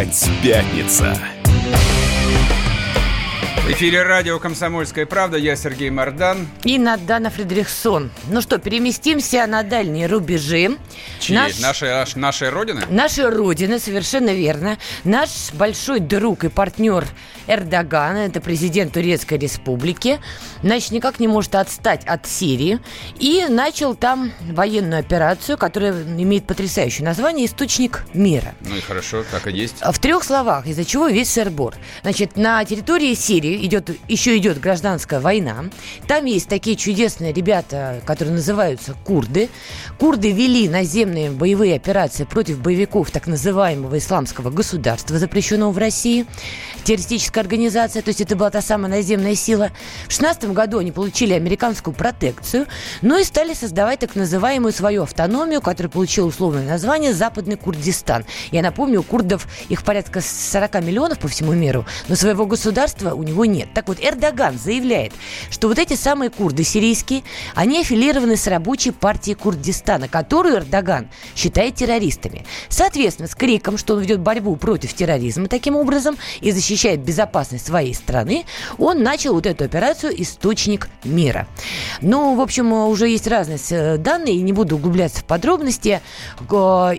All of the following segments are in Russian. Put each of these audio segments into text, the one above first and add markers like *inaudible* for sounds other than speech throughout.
Опять пятница. В эфире радио «Комсомольская правда». Я Сергей Мордан. И Надана Фредериксон. Ну что, переместимся на дальние рубежи. Чьи? Наш... Нашей, нашей родины? Нашей родины, совершенно верно. Наш большой друг и партнер Эрдоган, это президент Турецкой республики, значит, никак не может отстать от Сирии и начал там военную операцию, которая имеет потрясающее название «Источник мира». Ну и хорошо, так и есть. В трех словах, из-за чего весь сырбор. Значит, на территории Сирии идет, еще идет гражданская война. Там есть такие чудесные ребята, которые называются курды. Курды вели наземные боевые операции против боевиков так называемого исламского государства, запрещенного в России. Террористическая организация, то есть это была та самая наземная сила. В 16 году они получили американскую протекцию, но и стали создавать так называемую свою автономию, которая получила условное название Западный Курдистан. Я напомню, у курдов их порядка 40 миллионов по всему миру, но своего государства у него нет. Так вот, Эрдоган заявляет, что вот эти самые курды сирийские, они аффилированы с рабочей партией Курдистана, которую Эрдоган считает террористами. Соответственно, с криком, что он ведет борьбу против терроризма таким образом и защищает безопасность своей страны, он начал вот эту операцию «Источник мира». Ну, в общем, уже есть разные э, данные, не буду углубляться в подробности.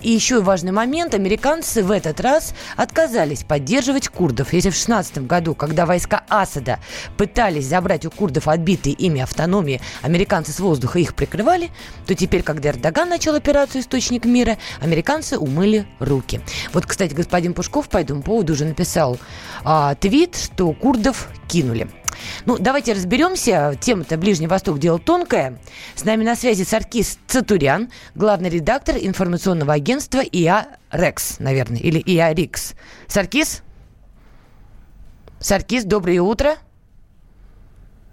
И еще важный момент, американцы в этот раз отказались поддерживать курдов. Если в 16 году, когда войска Асада пытались забрать у курдов отбитые ими автономии, американцы с воздуха их прикрывали, то теперь, когда Эрдоган начал операцию «Источник мира», американцы умыли руки. Вот, кстати, господин Пушков по этому поводу уже написал а, твит, что курдов кинули. Ну, давайте разберемся. Тема-то Ближний Восток дело тонкое. С нами на связи Саркис Цатурян, главный редактор информационного агентства ИА Рекс, наверное, или ИА Рикс. Саркис? Саркис, доброе утро.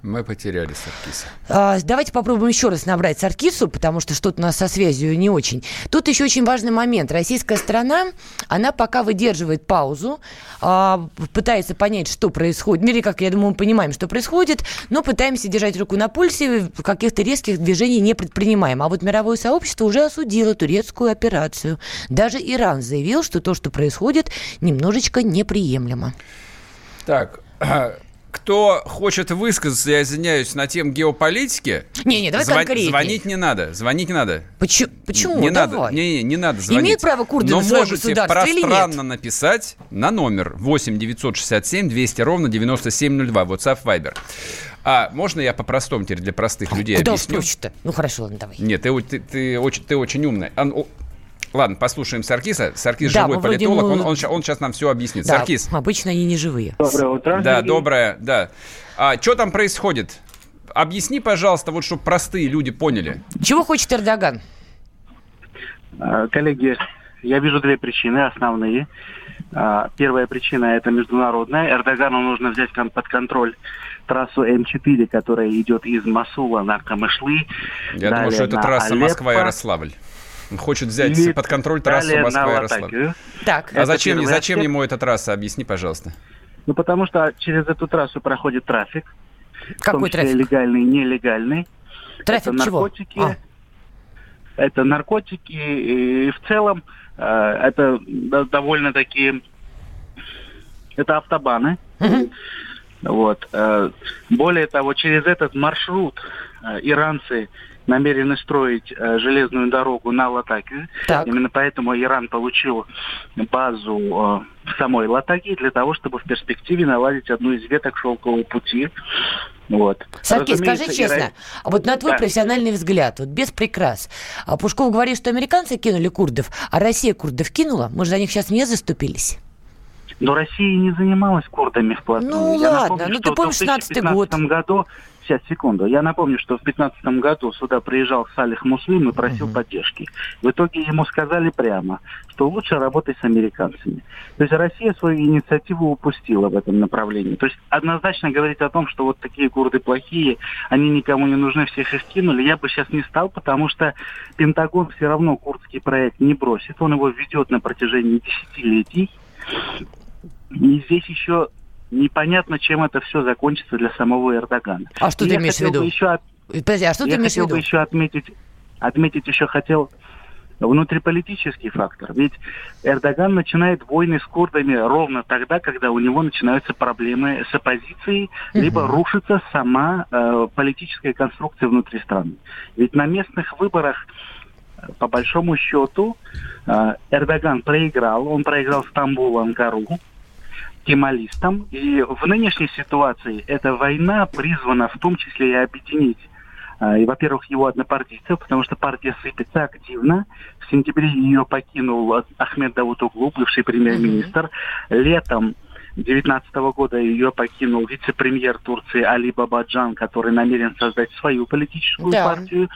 Мы потеряли Саркиса. А, давайте попробуем еще раз набрать Саркису, потому что что-то у нас со связью не очень. Тут еще очень важный момент. Российская страна, она пока выдерживает паузу, а, пытается понять, что происходит. Ну, или, как я думаю, мы понимаем, что происходит, но пытаемся держать руку на пульсе, каких-то резких движений не предпринимаем. А вот мировое сообщество уже осудило турецкую операцию. Даже Иран заявил, что то, что происходит, немножечко неприемлемо. Так, *clears throat* кто хочет высказаться, я извиняюсь, на тему геополитики... Не-не, давай звон- конкретнее. Звонить не надо, звонить не надо. Почему? Почему? Не давай. надо, не, не, не надо звонить. Имеют право курды Но на можете пространно написать на номер 8 967 200 ровно 9702, WhatsApp Viber. А можно я по-простому теперь для простых людей Куда объясню? Куда Ну хорошо, ладно, давай. Нет, ты, ты, ты, очень, ты очень умный. Ладно, послушаем Саркиса. Саркис да, живой политолог, мы... он, он, он сейчас нам все объяснит. Да, Саркис. обычно они не живые. Доброе утро. Да, доброе, да. А что там происходит? Объясни, пожалуйста, вот чтобы простые люди поняли. Чего хочет Эрдоган? А, коллеги, я вижу две причины основные. А, первая причина – это международная. Эрдогану нужно взять под контроль трассу М4, которая идет из Масула на Камышлы. Я думаю, что это трасса Москва-Ярославль. Хочет взять под контроль трассу Москва-Ярославль. Так. А зачем, зачем ему эта трасса? Объясни, пожалуйста. Ну, потому что через эту трассу проходит трафик. Какой трафик? легальный, нелегальный. Трафик это чего? наркотики. А. Это наркотики. И в целом э, это довольно такие... Это автобаны. Угу. Вот. Э, более того, через этот маршрут э, иранцы намерены строить э, железную дорогу на Латаке. Так. Именно поэтому Иран получил базу э, в самой Латаке для того, чтобы в перспективе наладить одну из веток шелкового пути. Вот. Сарки, скажи честно, Иран... вот на твой да. профессиональный взгляд, вот без прикрас, а Пушков говорит, что американцы кинули курдов, а Россия курдов кинула? Мы же за них сейчас не заступились. Но Россия не занималась курдами вплотную. Ну Я ладно, напомню, ну ты помнишь 16 год. году Сейчас, секунду. Я напомню, что в 2015 году сюда приезжал Салих Муслим и просил угу. поддержки. В итоге ему сказали прямо, что лучше работать с американцами. То есть Россия свою инициативу упустила в этом направлении. То есть однозначно говорить о том, что вот такие курды плохие, они никому не нужны, всех их кинули, я бы сейчас не стал, потому что Пентагон все равно курдский проект не бросит. Он его ведет на протяжении десятилетий. И здесь еще непонятно, чем это все закончится для самого Эрдогана. А что И ты имеешь в виду? Еще от... Подожди, а что я ты имеешь в виду? бы еще отметить, отметить еще хотел внутриполитический фактор. Ведь Эрдоган начинает войны с курдами ровно тогда, когда у него начинаются проблемы с оппозицией, угу. либо рушится сама э, политическая конструкция внутри страны. Ведь на местных выборах по большому счету э, Эрдоган проиграл. Он проиграл Стамбул, Анкару, кемалистам. И в нынешней ситуации эта война призвана в том числе и объединить э, и, во-первых, его однопартийцев, потому что партия сыпется активно. В сентябре ее покинул Ахмед Давутоглу, бывший премьер-министр. Mm-hmm. Летом 2019 года ее покинул вице-премьер Турции Али Бабаджан, который намерен создать свою политическую да. партию.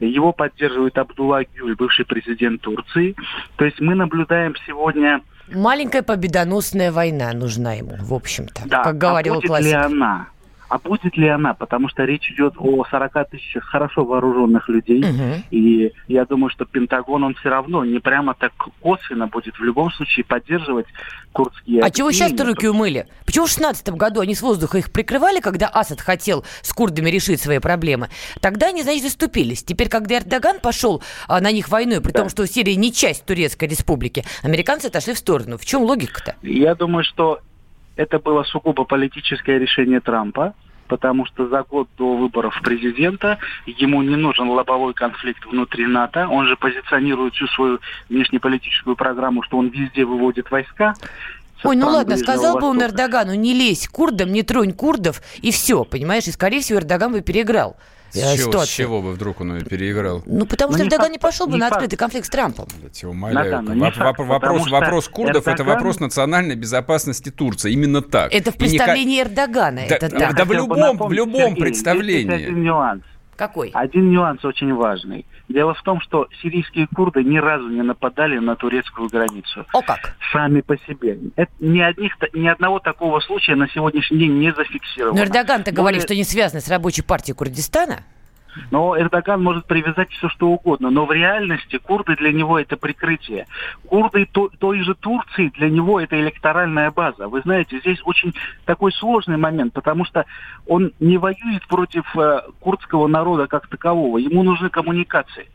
Его поддерживает Абдулла Гюль, бывший президент Турции. То есть мы наблюдаем сегодня... Маленькая победоносная война нужна ему, в общем-то, да, как говорил а будет классик. ли она? А будет ли она? Потому что речь идет о 40 тысячах хорошо вооруженных людей. Угу. И я думаю, что Пентагон, он все равно не прямо так косвенно будет в любом случае поддерживать курдские... А чего сейчас-то руки умыли? Почему в 16 году они с воздуха их прикрывали, когда Асад хотел с курдами решить свои проблемы? Тогда они, значит, заступились. Теперь, когда Эрдоган пошел а, на них войной, при да. том, что Сирия не часть Турецкой республики, американцы отошли в сторону. В чем логика-то? Я думаю, что это было сугубо политическое решение Трампа, потому что за год до выборов президента ему не нужен лобовой конфликт внутри НАТО. Он же позиционирует всю свою внешнеполитическую программу, что он везде выводит войска. Ой, ну ладно, сказал бы он Эрдогану, не лезь курдам, не тронь курдов, и все, понимаешь? И, скорее всего, Эрдоган бы переиграл. С чего, с чего бы вдруг он ее переиграл? Ну, потому ну, что Эрдоган не пошел бы на открытый конфликт с Трампом. Я умоляю. Да, Воп- факт, вопрос, вопрос курдов Эрдоган... это вопрос национальной безопасности Турции. Именно так. Это в представлении не... Эрдогана. Да, это да, так. да в любом, в любом Сергей, представлении. Есть один нюанс. Какой? Один нюанс очень важный. Дело в том, что сирийские курды ни разу не нападали на турецкую границу. О как? Сами по себе. Это, ни, одних, ни одного такого случая на сегодняшний день не зафиксировано. Но Эрдоган-то говорит, что не связано с рабочей партией Курдистана. Но Эрдоган может привязать все, что угодно. Но в реальности курды для него это прикрытие. Курды то, той же Турции для него это электоральная база. Вы знаете, здесь очень такой сложный момент, потому что он не воюет против э, курдского народа как такового. Ему нужны коммуникации.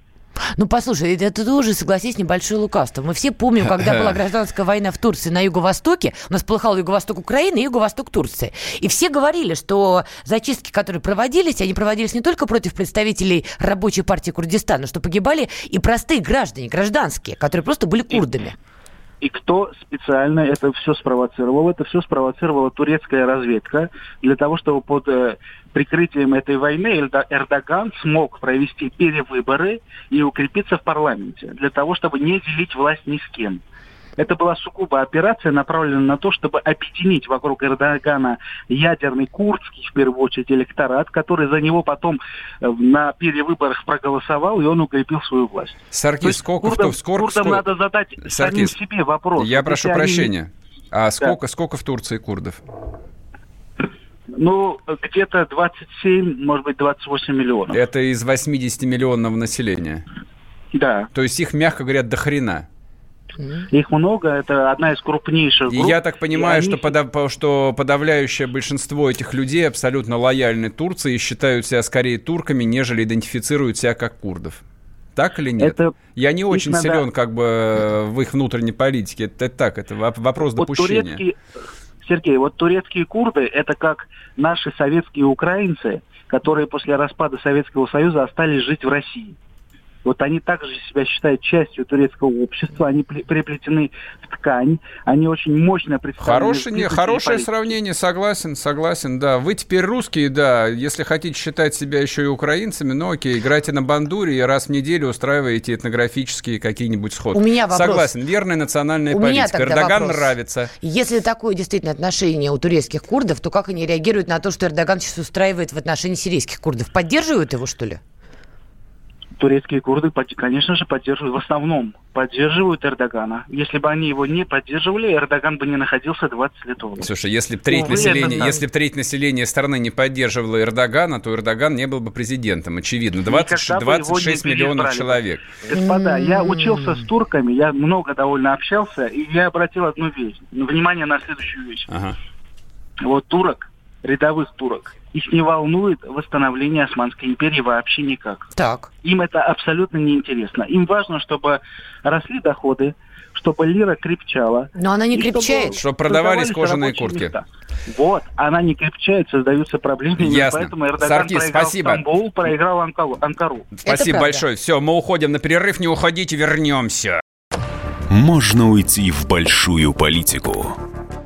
Ну, послушай, это тоже, согласись, небольшое лукавство. Мы все помним, когда была *laughs* гражданская война в Турции на юго-востоке, у нас полыхал юго-восток Украины и юго-восток Турции. И все говорили, что зачистки, которые проводились, они проводились не только против представителей рабочей партии Курдистана, что погибали и простые граждане, гражданские, которые просто были курдами. И кто специально это все спровоцировал? Это все спровоцировала турецкая разведка для того, чтобы под э, прикрытием этой войны Эрдоган смог провести перевыборы и укрепиться в парламенте для того, чтобы не делить власть ни с кем. Это была сугубо операция, направленная на то, чтобы объединить вокруг Эрдогана ядерный курдский, в первую очередь, электорат, который за него потом э, на перевыборах проголосовал, и он укрепил свою власть. Саркис, сколько... Курдам, в, сколько, курдам сколько... надо задать Саркис, самим себе вопрос. Я прошу прощения. Они... А сколько, да. сколько в Турции курдов? Ну, где-то 27, может быть, 28 миллионов. Это из 80 миллионного населения? Да. То есть их, мягко говоря, до хрена? Их много, это одна из крупнейших групп. И я так понимаю, что, подав... что подавляющее большинство этих людей абсолютно лояльны Турции и считают себя скорее турками, нежели идентифицируют себя как курдов. Так или нет? Это я не очень надо... силен как бы в их внутренней политике. Это, так, это вопрос вот допущения. Турецкие... Сергей, вот турецкие курды это как наши советские украинцы, которые после распада Советского Союза остались жить в России. Вот они также себя считают частью турецкого общества, они приплетены в ткань, они очень мощно представлены. Хорошее, хорошее сравнение, согласен, согласен, да. Вы теперь русские, да, если хотите считать себя еще и украинцами, ну окей, играйте на бандуре и раз в неделю устраиваете этнографические какие-нибудь сходы. У меня вопрос. Согласен, верная национальная у политика. Эрдоган вопрос. нравится. Если такое действительно отношение у турецких курдов, то как они реагируют на то, что Эрдоган сейчас устраивает в отношении сирийских курдов? Поддерживают его, что ли? Турецкие курды, конечно же, поддерживают, в основном поддерживают Эрдогана. Если бы они его не поддерживали, Эрдоган бы не находился 20 лет в Слушай, если бы треть, населения, если бы треть населения страны не поддерживала Эрдогана, то Эрдоган не был бы президентом, очевидно. 20, 26 миллионов человек. Господа, я учился с турками, я много довольно общался, и я обратил одну вещь. Внимание на следующую вещь. Ага. Вот турок, рядовых турок, их не волнует восстановление Османской империи вообще никак. Так. Им это абсолютно неинтересно. Им важно, чтобы росли доходы, чтобы лира крепчала. Но она не крепчает. Чтобы, чтобы продавались кожаные куртки. Места. Вот, она не крепчает, создаются проблемы. Ясно. Поэтому Эрдоган Саркис, проиграл спасибо. Стамбул, проиграл Анкару. Спасибо большое. Все, мы уходим на перерыв, не уходите, вернемся. Можно уйти в большую политику,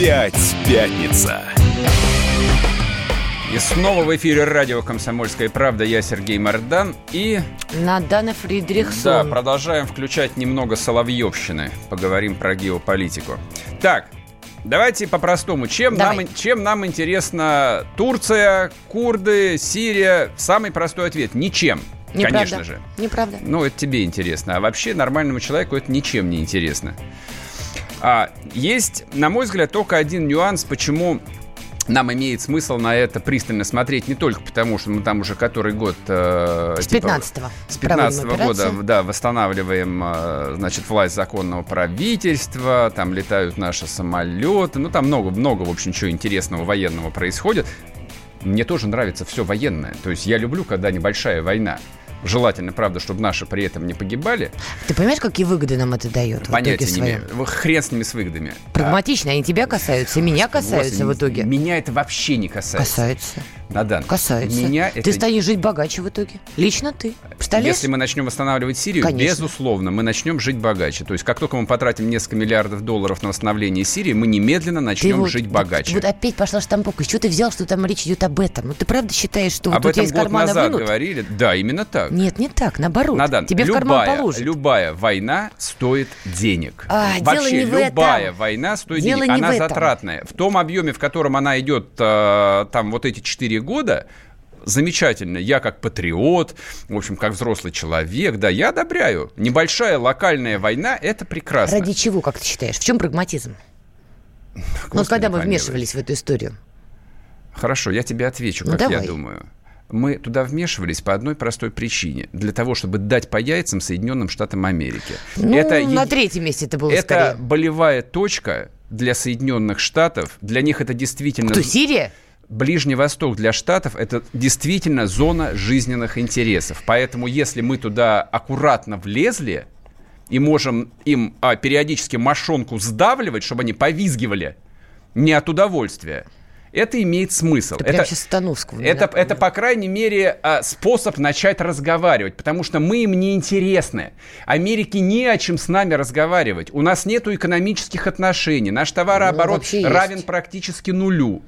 Опять пятница. И снова в эфире радио «Комсомольская правда». Я Сергей Мордан и... Надана Фридрихсон. Да, продолжаем включать немного соловьевщины. Поговорим про геополитику. Так, Давайте по-простому. Чем нам, чем нам интересна Турция, курды, Сирия? Самый простой ответ – ничем. Неправда. Конечно же. Неправда. Ну, это тебе интересно. А вообще нормальному человеку это ничем не интересно. А, есть, на мой взгляд, только один нюанс, почему нам имеет смысл на это пристально смотреть не только потому, что мы там уже который год... Э, с 15-го. Типа, с 15 -го года, да, восстанавливаем, э, значит, власть законного правительства, там летают наши самолеты, ну, там много, много, в общем, чего интересного военного происходит. Мне тоже нравится все военное. То есть я люблю, когда небольшая война. Желательно, правда, чтобы наши при этом не погибали. Ты понимаешь, какие выгоды нам это дает? Понятия не имею. Хрен с ними с выгодами. Прагматично, они тебя касаются, меня касаются в итоге. Меня это вообще не касается. Касается. Надан. Касается. Меня ты это... станешь жить богаче в итоге. Лично ты. Представляешь? Если мы начнем восстанавливать Сирию, Конечно. безусловно, мы начнем жить богаче. То есть, как только мы потратим несколько миллиардов долларов на восстановление Сирии, мы немедленно начнем вот, жить богаче. Вот, вот опять пошла штамповка. Что ты взял, что там речь идет об этом? Ну, ты правда считаешь, что об вот этом у тебя из кармана назад вынут? говорили? Да, именно так. Нет, не так, наоборот. Надан, Тебе любая, в карман положат. Любая война стоит денег. А, Вообще, дело не любая в этом. война стоит дело денег. Не она в этом. затратная. В том объеме, в котором она идет э, там вот эти 4 года, замечательно. Я как патриот, в общем, как взрослый человек, да, я одобряю. Небольшая локальная война – это прекрасно. Ради чего, как ты считаешь? В чем прагматизм? Ну, когда мы помилуй. вмешивались в эту историю. Хорошо, я тебе отвечу, ну, как давай. я думаю. Мы туда вмешивались по одной простой причине. Для того, чтобы дать по яйцам Соединенным Штатам Америки. Ну, это, на третьем месте это было Это скорее. болевая точка для Соединенных Штатов. Для них это действительно... Кто, Сирия? Ближний Восток для Штатов это действительно зона жизненных интересов. Поэтому если мы туда аккуратно влезли и можем им а, периодически мошонку сдавливать, чтобы они повизгивали не от удовольствия, это имеет смысл. Ты это, прям Становского это, это, по крайней мере, а, способ начать разговаривать, потому что мы им не интересны. Америке не о чем с нами разговаривать. У нас нет экономических отношений. Наш товарооборот ну, равен есть. практически нулю.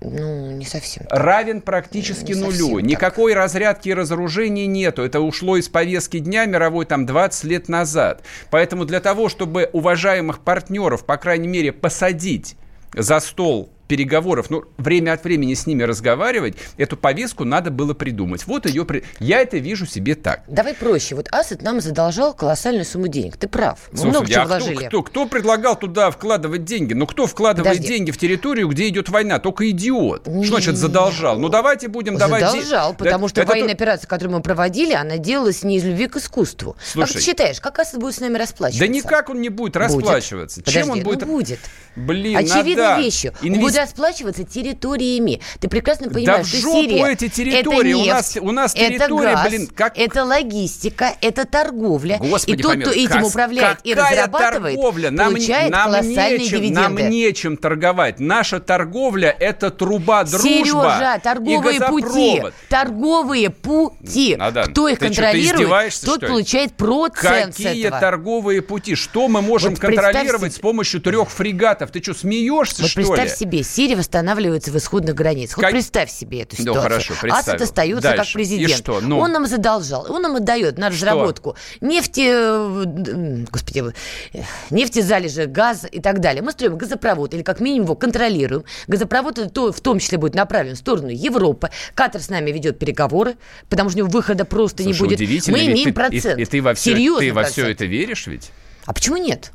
Ну, не совсем. Так. Равен практически не нулю. Никакой так. разрядки и разоружения нету. Это ушло из повестки дня мировой там 20 лет назад. Поэтому для того, чтобы уважаемых партнеров, по крайней мере, посадить за стол переговоров, ну, время от времени с ними разговаривать, эту повестку надо было придумать. Вот ее... При... Я это вижу себе так. Давай проще. Вот Асад нам задолжал колоссальную сумму денег. Ты прав. Мы Слушайте, много чего а вложили. Кто, кто, кто предлагал туда вкладывать деньги? Ну, кто вкладывает Подожди. деньги в территорию, где идет война? Только идиот. Не, Что значит задолжал? Ну, давайте будем давать... Задолжал, потому что это военная то... операция, которую мы проводили, она делалась не из любви к искусству. Слушай, как ты считаешь, как Асад будет с нами расплачиваться? Да никак он не будет расплачиваться. Будет. Чем Подожди, он будет? Ну, будет. Блин, Очевидной надо. вещью. Инвес... Расплачиваться территориями. Ты прекрасно понимаешь, да что Сирия эти территории. это нефть, у нас, у нас территория, это газ, блин, как... это логистика, это торговля. Господи, и тот, кто этим Кас... управляет и разрабатывает, торговля? Нам, получает нам колоссальные нечем, дивиденды. Нам нечем торговать. Наша торговля – это труба, дружба Сережа, торговые пути. Торговые пути. Надан, Кто их ты контролирует, что, тот получает процент Какие с этого. торговые пути? Что мы можем Вот контролировать с помощью трех фрегатов? Ты что, смеешься, вот что ли? представь себе, Сирии восстанавливаются в исходных границах. Вот представь себе эту ситуацию. Ну, хорошо, Асад остается Дальше. как президент. И что? Ну... Он нам задолжал, он нам отдает на разработку что? нефти, э, господи, э, нефтезалежи, газ и так далее. Мы строим газопровод, или как минимум его контролируем. Газопровод то, в том числе будет направлен в сторону Европы. Катар с нами ведет переговоры, потому что у него выхода просто Слушай, не будет. Мы имеем ты, процент. И, и ты во все, ты во все это веришь ведь? А почему нет?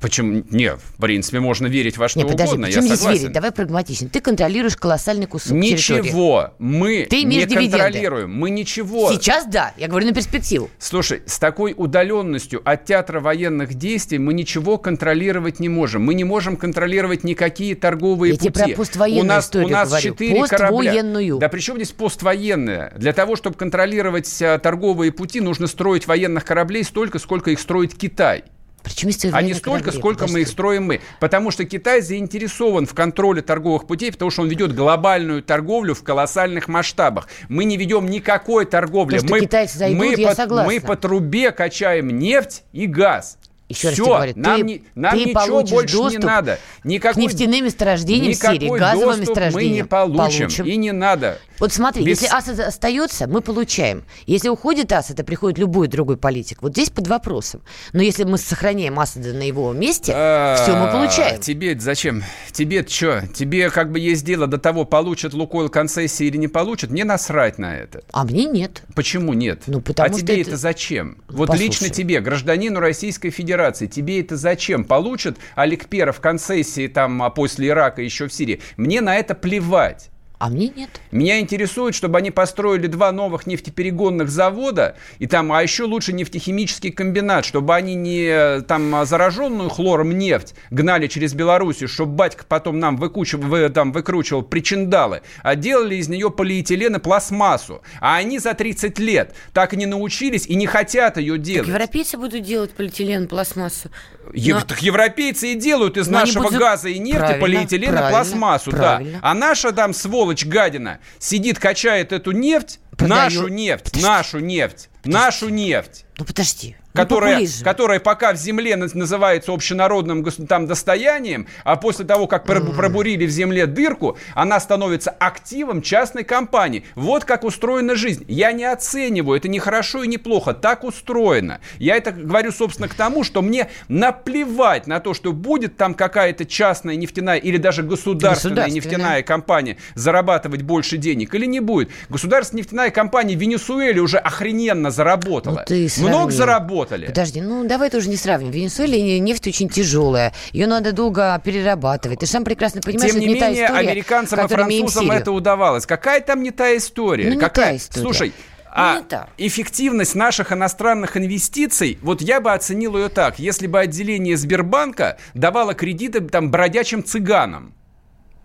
Почему? Не, в принципе, можно верить во что не, подожди, угодно, я здесь согласен. верить? Давай прагматично. Ты контролируешь колоссальный кусок Ничего. Территории. Мы Ты не контролируем. Мы ничего. Сейчас да. Я говорю на перспективу. Слушай, с такой удаленностью от театра военных действий мы ничего контролировать не можем. Мы не можем контролировать никакие торговые я пути. Я тебе про поствоенную у нас, историю у нас говорю. четыре корабля. Да при чем здесь поствоенная? Для того, чтобы контролировать а, торговые пути, нужно строить военных кораблей столько, сколько их строит Китай. Причем а не столько, корабли, сколько подожди. мы их строим мы. Потому что Китай заинтересован в контроле торговых путей, потому что он ведет глобальную торговлю в колоссальных масштабах. Мы не ведем никакой торговли. То, мы, зайдут, мы, по, мы по трубе качаем нефть и газ. Еще Все, раз говорю, нам, ты, не, нам ты ничего больше не надо. Никакой, к нефтяным месторождениям Сирии, газовым месторождениям. мы не получим, получим, и не надо. Вот смотри, Без... если Асад остается, мы получаем. Если уходит Асад, это приходит любой другой политик. Вот здесь под вопросом. Но если мы сохраняем Асада на его месте, все мы получаем. Тебе зачем? Тебе что? Тебе как бы есть дело до того, получит Лукойл концессии или не получит? Мне насрать на это. А мне нет. Почему нет? Ну, потому а тебе это, это зачем? Вот Послушай. лично тебе, гражданину Российской Федерации, тебе это зачем? Получит Олег Перов концессии там а после Ирака еще в Сирии? Мне на это плевать. А мне нет. Меня интересует, чтобы они построили два новых нефтеперегонных завода, и там, а еще лучше нефтехимический комбинат, чтобы они не там зараженную хлором нефть гнали через Белоруссию, чтобы батька потом нам выкучивал, вы, там, выкручивал причиндалы, а делали из нее полиэтилен и пластмассу. А они за 30 лет так и не научились и не хотят ее делать. Так европейцы будут делать полиэтилен и пластмассу. Ев, Так европейцы и делают из Но нашего будут... газа и нефти правильно, полиэтилен и пластмассу. Правильно. Да. А наша там сволочь гадина сидит, качает эту нефть, Продаю... нашу нефть, Подожди. нашу нефть, Подожди. нашу нефть. Ну подожди которая, которая пока в земле называется общенародным там, достоянием, а после того, как пробурили в земле дырку, она становится активом частной компании. Вот как устроена жизнь. Я не оцениваю, это не хорошо и не плохо, так устроено. Я это говорю, собственно, к тому, что мне наплевать на то, что будет там какая-то частная нефтяная или даже государственная нефтяная компания зарабатывать больше денег или не будет. Государственная нефтяная компания в Венесуэле уже охрененно заработала. Ну, Много заработала работали. Подожди, ну давай тоже не сравним. В Венесуэле нефть очень тяжелая. Ее надо долго перерабатывать. Ты сам прекрасно понимаешь, Тем не, не менее, та история, американцам и французам это удавалось. Какая там не та история? Ну, не Какая? та история. Слушай, а эффективность наших иностранных инвестиций, вот я бы оценил ее так. Если бы отделение Сбербанка давало кредиты там бродячим цыганам,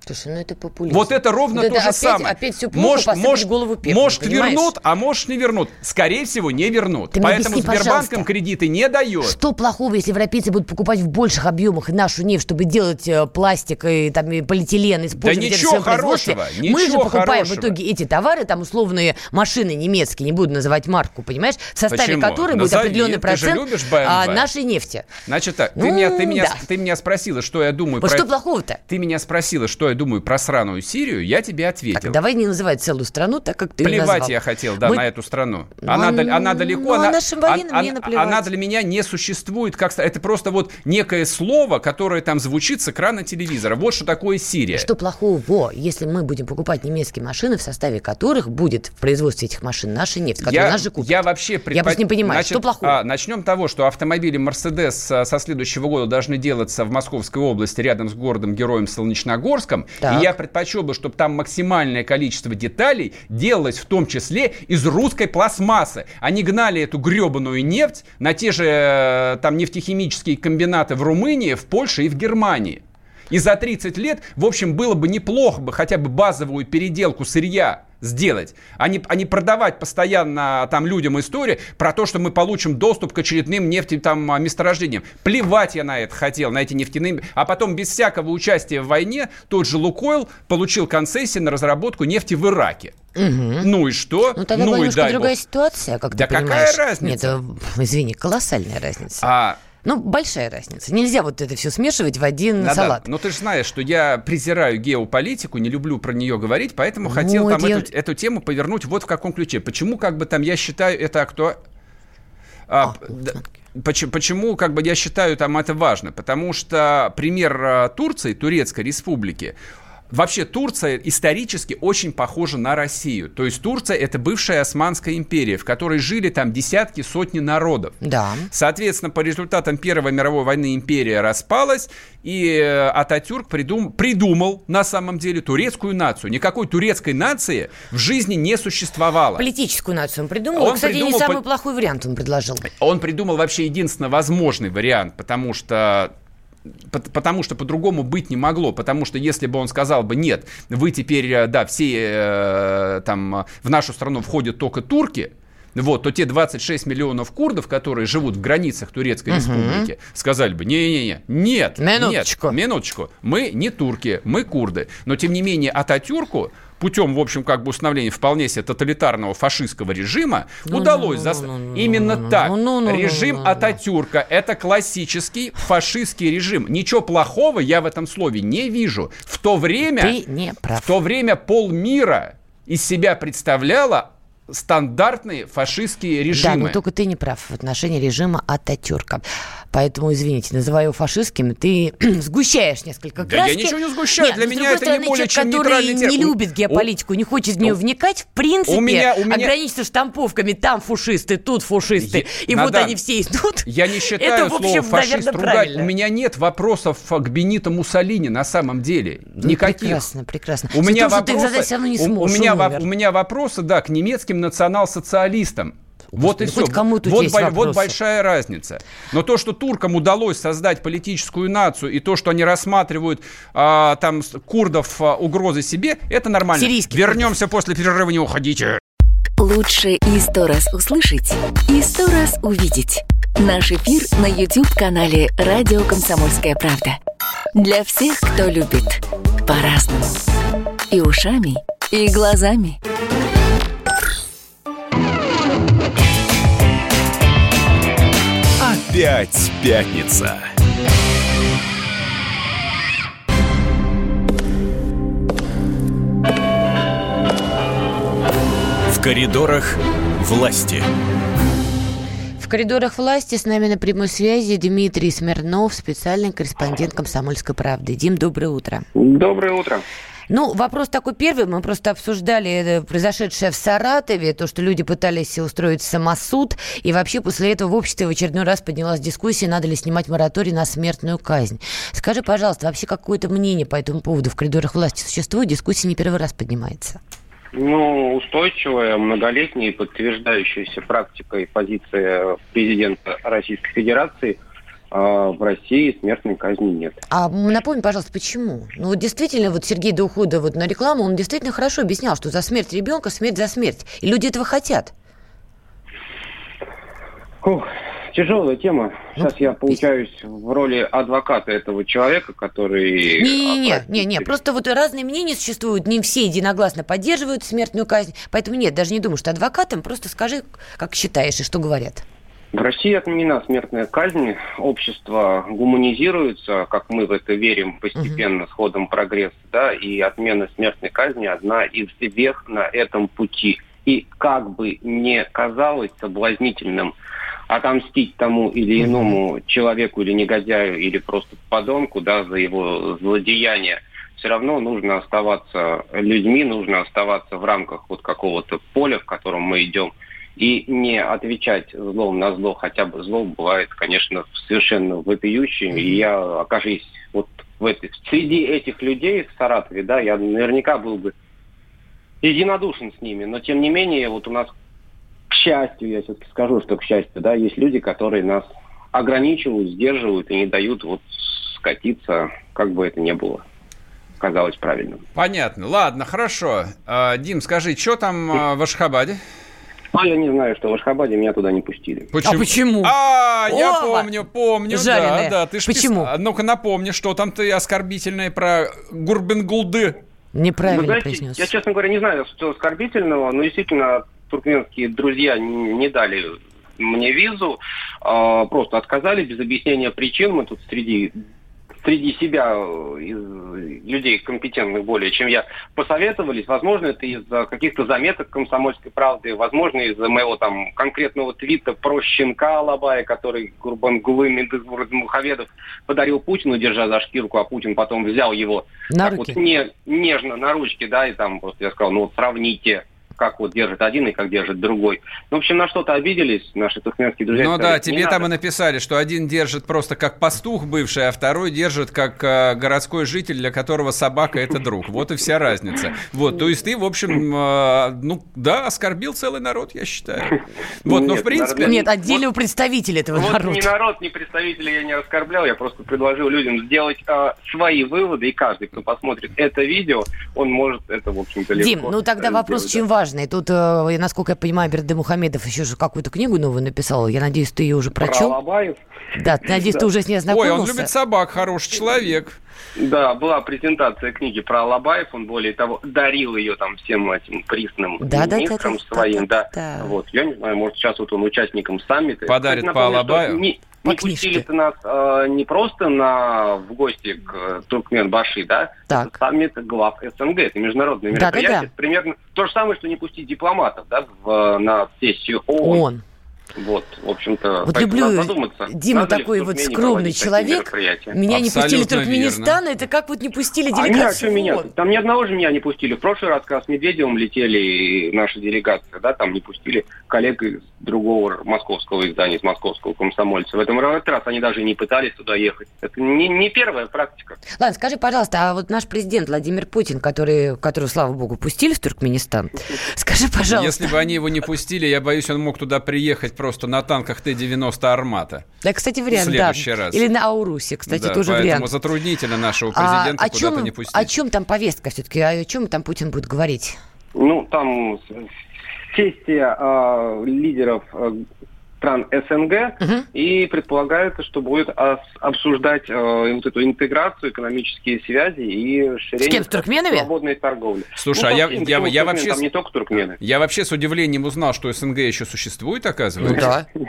Слушай, ну это популизм. Вот это ровно вот то это же опять, самое. Опять плохо, может, может, голову пеплом, Может понимаешь? вернут, а может не вернут. Скорее всего, не вернут. Ты Поэтому объясни, Сбербанком кредиты не дает. Что плохого, если европейцы будут покупать в больших объемах нашу нефть, чтобы делать э, пластик и, там, и полиэтилен, использовать да ничего это хорошего, ничего Мы же покупаем хорошего. в итоге эти товары, там условные машины немецкие, не буду называть марку, понимаешь, в составе Почему? которой Назови, будет определенный процент а, нашей нефти. Значит так, ты, ну, меня, ты, меня, да. ты меня спросила, что я думаю вот про... что плохого-то? Ты меня спросила, что я думаю про сраную Сирию, я тебе ответил. Так, давай не называть целую страну так, как ты Плевать назвал. я хотел, да, Мы... на эту страну. Ну, она, ну, она далеко, ну, она, а нашим военным она, не наплевать. она для меня не существует как... Это просто вот некое слово, которое там звучит с экрана телевизора. Вот что такое Сирия. Что плохого, если мы будем покупать немецкие машины, в составе которых будет в производстве этих машин наша нефть, которую я, нас же купят. Я вообще предпо... Я просто не понимаю, Значит, что плохого? А, начнем того, что автомобили Mercedes а, со следующего года должны делаться в Московской области рядом с городом-героем Солнечногорском. Так. И я предпочел бы, чтобы там максимальное количество деталей делалось в том числе из русской пластмассы. Они гнали эту гребаную нефть на те же э, там нефтехимические комбинаты в Румынии, в Польше и в Германии. И за 30 лет, в общем, было бы неплохо бы хотя бы базовую переделку сырья сделать, а не, а не продавать постоянно там людям истории про то, что мы получим доступ к очередным нефти там а, месторождениям. Плевать я на это хотел, на эти нефтяные... А потом без всякого участия в войне тот же Лукойл получил концессии на разработку нефти в Ираке. Угу. Ну и что? Ну тогда ну, немножко другая бог. ситуация, как да ты какая понимаешь. разница? Нет, извини, колоссальная разница. А Ну, большая разница. Нельзя вот это все смешивать в один Надо. салат. Но ты же знаешь, что я презираю геополитику, не люблю про нее говорить, поэтому вот хотел там я... эту, эту тему повернуть вот в каком ключе. Почему, как бы там, я считаю это актуально... А, а, почему, почему, как бы я считаю, там это важно? Потому что пример а, Турции, Турецкой республики, Вообще Турция исторически очень похожа на Россию. То есть Турция это бывшая Османская империя, в которой жили там десятки, сотни народов. Да. Соответственно, по результатам Первой мировой войны империя распалась, и э, Ататюрк придум, придумал на самом деле турецкую нацию. Никакой турецкой нации в жизни не существовало. Политическую нацию он придумал. Он, Кстати, придумал, не самый плохой вариант он предложил. Он придумал вообще единственно возможный вариант, потому что потому что по-другому быть не могло, потому что если бы он сказал бы нет, вы теперь, э, да, все э, там в нашу страну входят только турки, вот, то те 26 миллионов курдов, которые живут в границах Турецкой угу. республики, сказали бы, не-не-не, нет, минуточку. нет, минуточку, мы не турки, мы курды. Но, тем не менее, Ататюрку путем, в общем, как бы установления вполне себе тоталитарного фашистского режима ну, удалось ну, зас... ну, ну, именно ну, так. Ну, ну, ну, режим ну, ну, Ататюрка – это классический фашистский режим. Ничего плохого я в этом слове не вижу. В то время, в то время полмира из себя представляла стандартные фашистские режимы. Да, но только ты не прав в отношении режима Ататюрка. Поэтому, извините, называю его фашистским, ты *clears throat* сгущаешь несколько краски. Да я ничего не сгущаю, Нет, для меня это стороны, не более человек, чем который не любит геополитику, у... не хочет в нее вникать, в принципе, у меня, у меня... ограничиться штамповками, там фушисты, тут фушисты, я... и Надан, вот они все идут. Я не считаю это, общем, слово фашист наверное, ругать. Правильно. У меня нет вопросов к Бенито Муссолини на самом деле. Ну, Никаких. Прекрасно, прекрасно. У меня, вопросы, у, у, меня, у меня вопросы, да, к немецким национал-социалистам. Вот и все. Вот, есть бо- вот большая разница. Но то, что туркам удалось создать политическую нацию, и то, что они рассматривают а, там курдов а, угрозы себе, это нормально. Сирийский Вернемся курдов. после перерыва, не уходите. Лучше и сто раз услышать, и сто раз увидеть. Наш эфир на YouTube-канале «Радио Комсомольская правда». Для всех, кто любит по-разному. И ушами, и глазами. Опять пятница. В коридорах власти. В коридорах власти с нами на прямой связи Дмитрий Смирнов, специальный корреспондент «Комсомольской правды». Дим, доброе утро. Доброе утро. Ну, вопрос такой первый. Мы просто обсуждали э, произошедшее в Саратове, то, что люди пытались устроить самосуд. И вообще после этого в обществе в очередной раз поднялась дискуссия, надо ли снимать мораторий на смертную казнь. Скажи, пожалуйста, вообще какое-то мнение по этому поводу в коридорах власти существует? Дискуссия не первый раз поднимается. Ну, устойчивая, многолетняя, подтверждающаяся практикой позиция президента Российской Федерации – в России смертной казни нет. А напомни, пожалуйста, почему? Ну вот действительно, вот Сергей до ухода вот на рекламу, он действительно хорошо объяснял, что за смерть ребенка смерть за смерть. И люди этого хотят. Ух, тяжелая тема. Сейчас ну, я получаюсь в роли адвоката этого человека, который... Не-не-не, не, не, просто вот разные мнения существуют, не все единогласно поддерживают смертную казнь, поэтому нет, даже не думаю, что адвокатам, просто скажи, как считаешь и что говорят. В России отменена смертная казнь, общество гуманизируется, как мы в это верим, постепенно, с ходом прогресса, да, и отмена смертной казни одна из вех на этом пути. И как бы не казалось соблазнительным отомстить тому или иному человеку или негодяю или просто подонку, да, за его злодеяние, все равно нужно оставаться людьми, нужно оставаться в рамках вот какого-то поля, в котором мы идем, и не отвечать злом на зло, хотя бы зло бывает, конечно, совершенно вопиющим. И я, окажись вот в этой, среди этих людей в Саратове, да, я наверняка был бы единодушен с ними. Но, тем не менее, вот у нас, к счастью, я все-таки скажу, что к счастью, да, есть люди, которые нас ограничивают, сдерживают и не дают вот скатиться, как бы это ни было казалось правильным. Понятно. Ладно, хорошо. А, Дим, скажи, что там а, в Ашхабаде? А я не знаю, что в Ашхабаде меня туда не пустили. Почему? А почему? А, я О, помню, помню. Жареные. Да, да. Ты ж почему? Пис... Ну-ка напомни, что там ты оскорбительное про Гурбенгулды. Неправильно ну, знаете, произнес. Я, честно говоря, не знаю, что оскорбительного, но действительно туркменские друзья не, не дали мне визу, э, просто отказали без объяснения причин. Мы тут среди среди себя э, из людей компетентных более, чем я, посоветовались. Возможно, это из-за каких-то заметок комсомольской правды, возможно, из-за моего там конкретного твита про щенка Алабая, который Гурбангулы Мухаведов подарил Путину, держа за шкирку, а Путин потом взял его на так руки. вот не, нежно на ручки, да, и там просто я сказал, ну вот сравните как вот держит один и как держит другой. Ну, в общем, на что-то обиделись наши туркменские друзья. Ну да, тебе там надо. и написали, что один держит просто как пастух бывший, а второй держит как э, городской житель, для которого собака это друг. Вот и вся разница. Вот, то есть ты, в общем, э, ну да, оскорбил целый народ, я считаю. Вот, но в принципе... Нет, отдельный вот, представитель этого вот народа. ни народ, ни представители я не оскорблял, я просто предложил людям сделать э, свои выводы, и каждый, кто посмотрит это видео, он может это, в общем-то, легко Дим, ну тогда вопрос очень важный важно. И тут, э, насколько я понимаю, Берды Мухамедов еще же какую-то книгу новую написал. Я надеюсь, ты ее уже прочел. Про Алабаев? Да, надеюсь, ты уже с ней ознакомился. Ой, он любит собак, хороший человек. Да, была презентация книги про Алабаев, он более того дарил ее там всем этим присным да, министрам да, да, своим, да, да, да. Вот, я не знаю, может сейчас вот он участником саммита. Подарит Кстати, по Алабаю? Не, не пустили-то нас э, не просто на, в гости к э, Туркмен-Баши, да? Так. Это саммит глав СНГ, это международное мероприятие. Да, да, да. Примерно то же самое, что не пустить дипломатов, да, в, на сессию ООН. ООН. Вот, в общем-то, вот люблю задуматься. Дима надо такой вот скромный человек. Меня не пустили в Туркменистан, это как вот не пустили делегацию. А меня, Там ни одного же меня не пустили. В прошлый раз, когда с Медведевым летели наша делегация, да, там не пустили коллег из другого московского издания, из московского комсомольца. В этом раз они даже не пытались туда ехать. Это не, не первая практика. Ладно, скажи, пожалуйста, а вот наш президент Владимир Путин, который, которого, слава богу, пустили в Туркменистан, *laughs* скажи, пожалуйста. Если бы они его не пустили, я боюсь, он мог туда приехать просто на танках Т-90 «Армата». Да, кстати, вариант, в следующий да. раз. Или на Аурусе, кстати, да, тоже поэтому вариант. затруднительно нашего а, президента а, куда-то не пустить. О чем там повестка все-таки? О чем там Путин будет говорить? Ну, там сессия э, лидеров э, стран СНГ, угу. и предполагается, что будет обсуждать э, вот эту интеграцию, экономические связи и расширение свободной торговли. Слушай, ну, а я, я, я, я вообще... Там не только туркмены. Я вообще с удивлением узнал, что СНГ еще существует, оказывается. Да.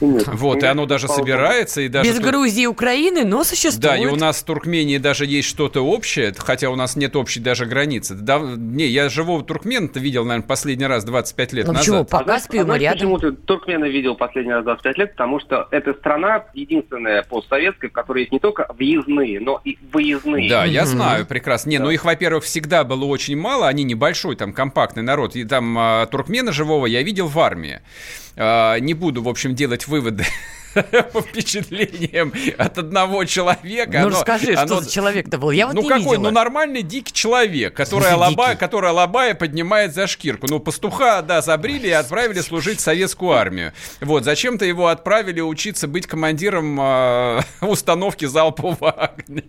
Вот, и оно даже собирается. И даже Без Грузии и Украины, но существует. Да, и у нас с Туркменией даже есть что-то общее, хотя у нас нет общей даже границы. Да, не, я живого туркмена видел, наверное, последний раз 25 лет ну, назад. Почему? По Каспию а мы рядом. Почему ты туркмена видел последний раз 25 лет? Потому что эта страна единственная постсоветская, в которой есть не только въездные, но и выездные. Да, я знаю прекрасно. Не, ну их, во-первых, всегда было очень мало, они небольшой, там, компактный народ. И там а, туркмена живого я видел в армии. А, не буду, в общем, делать выводы *laughs* по впечатлениям от одного человека. Ну, оно, расскажи, оно... что за человек-то был? Я вот ну, не какой? видела. Ну, нормальный дикий человек, который Алабая, который Алабая поднимает за шкирку. Ну, пастуха, да, забрили и отправили служить в советскую армию. Вот, зачем-то его отправили учиться быть командиром э, *laughs* установки залпового огня.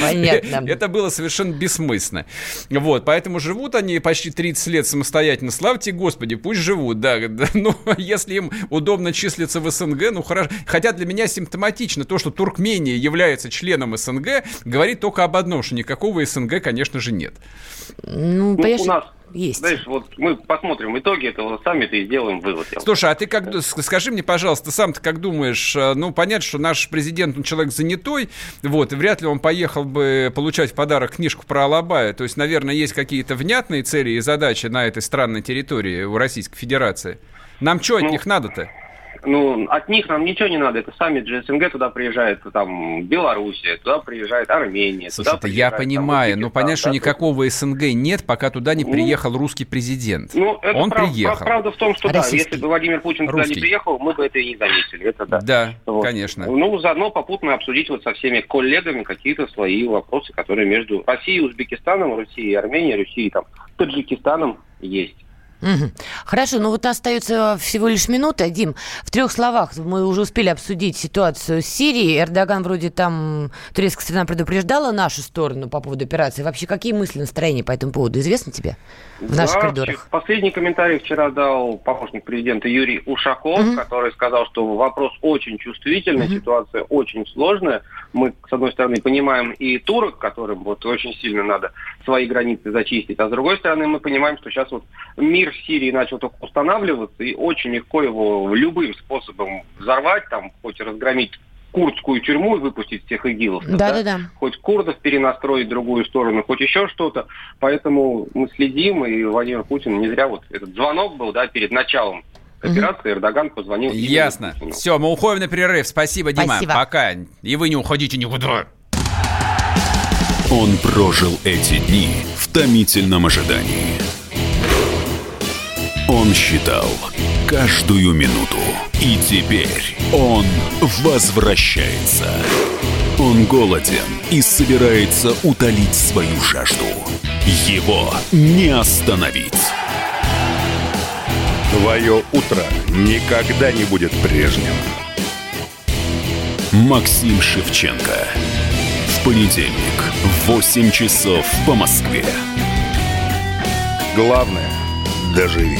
Понятно. Это было совершенно бессмысленно. Вот, поэтому живут они почти 30 лет самостоятельно. Славьте Господи, пусть живут, да. *laughs* Ну, если им удобно числиться в СНГ, ну хорошо. Хотя для меня симптоматично то, что Туркмения является членом СНГ, говорит только об одном, что никакого СНГ, конечно же, нет. Ну, ну у нас есть. Знаешь, вот мы посмотрим итоги этого саммита и сделаем вывод. Слушай, а ты как скажи мне, пожалуйста, сам ты как думаешь? Э, ну, понятно, что наш президент, он человек занятой, вот, и вряд ли он поехал бы получать в подарок книжку про Алабая. То есть, наверное, есть какие-то внятные цели и задачи на этой странной территории у Российской Федерации. Нам что от ну, них надо-то? Ну, от них нам ничего не надо. Это сами СНГ туда приезжает, там, Белоруссия, туда приезжает Армения. Слушай, туда приезжает, я понимаю, там, но понятно, что никакого СНГ нет, пока туда не ну, приехал ну, русский президент. Ну, это Он прав, приехал. Правда в том, что Российский. да, если бы Владимир Путин туда русский. не приехал, мы бы это и не заметили. Это да. Да, вот. конечно. Ну, заодно попутно обсудить вот со всеми коллегами какие-то свои вопросы, которые между Россией и Узбекистаном, Россией и Арменией, Россией и там Таджикистаном есть. Угу. Хорошо, ну вот остается всего лишь минута. Дим, в трех словах мы уже успели обсудить ситуацию с Сирией. Эрдоган вроде там, турецкая страна предупреждала нашу сторону по поводу операции. Вообще, какие мысли, настроения по этому поводу известны тебе в наших да, коридорах? Последний комментарий вчера дал помощник президента Юрий Ушаков, угу. который сказал, что вопрос очень чувствительный, угу. ситуация очень сложная. Мы, с одной стороны, понимаем и турок, которым вот очень сильно надо свои границы зачистить, а с другой стороны, мы понимаем, что сейчас вот мир в Сирии начал только устанавливаться, и очень легко его любым способом взорвать, там, хоть разгромить курдскую тюрьму и выпустить всех игилов. Да, да, да. Хоть курдов перенастроить в другую сторону, хоть еще что-то. Поэтому мы следим, и Владимир Путин не зря вот этот звонок был, да, перед началом операции угу. Эрдоган позвонил. Ясно. Все, мы уходим на перерыв. Спасибо, Дима. Спасибо. Пока. И вы не уходите никуда. Он прожил эти дни в томительном ожидании. Он считал каждую минуту. И теперь он возвращается. Он голоден и собирается утолить свою жажду. Его не остановить. Твое утро никогда не будет прежним. Максим Шевченко. В понедельник в 8 часов по Москве. Главное – доживи.